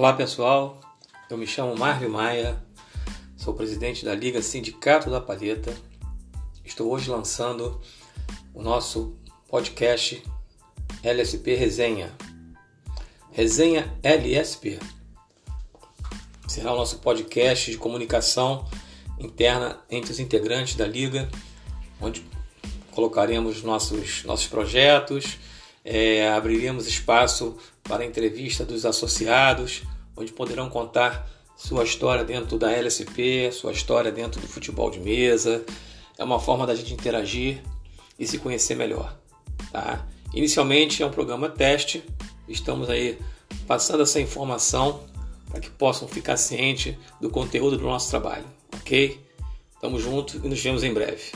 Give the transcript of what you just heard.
Olá pessoal, eu me chamo Marvio Maia, sou presidente da Liga Sindicato da Palheta. Estou hoje lançando o nosso podcast LSP Resenha. Resenha LSP. Será o nosso podcast de comunicação interna entre os integrantes da Liga, onde colocaremos nossos, nossos projetos, é, abriremos espaço para entrevista dos associados, onde poderão contar sua história dentro da LSP, sua história dentro do futebol de mesa. É uma forma da gente interagir e se conhecer melhor. Tá? Inicialmente é um programa teste, estamos aí passando essa informação para que possam ficar cientes do conteúdo do nosso trabalho, ok? Tamo junto e nos vemos em breve.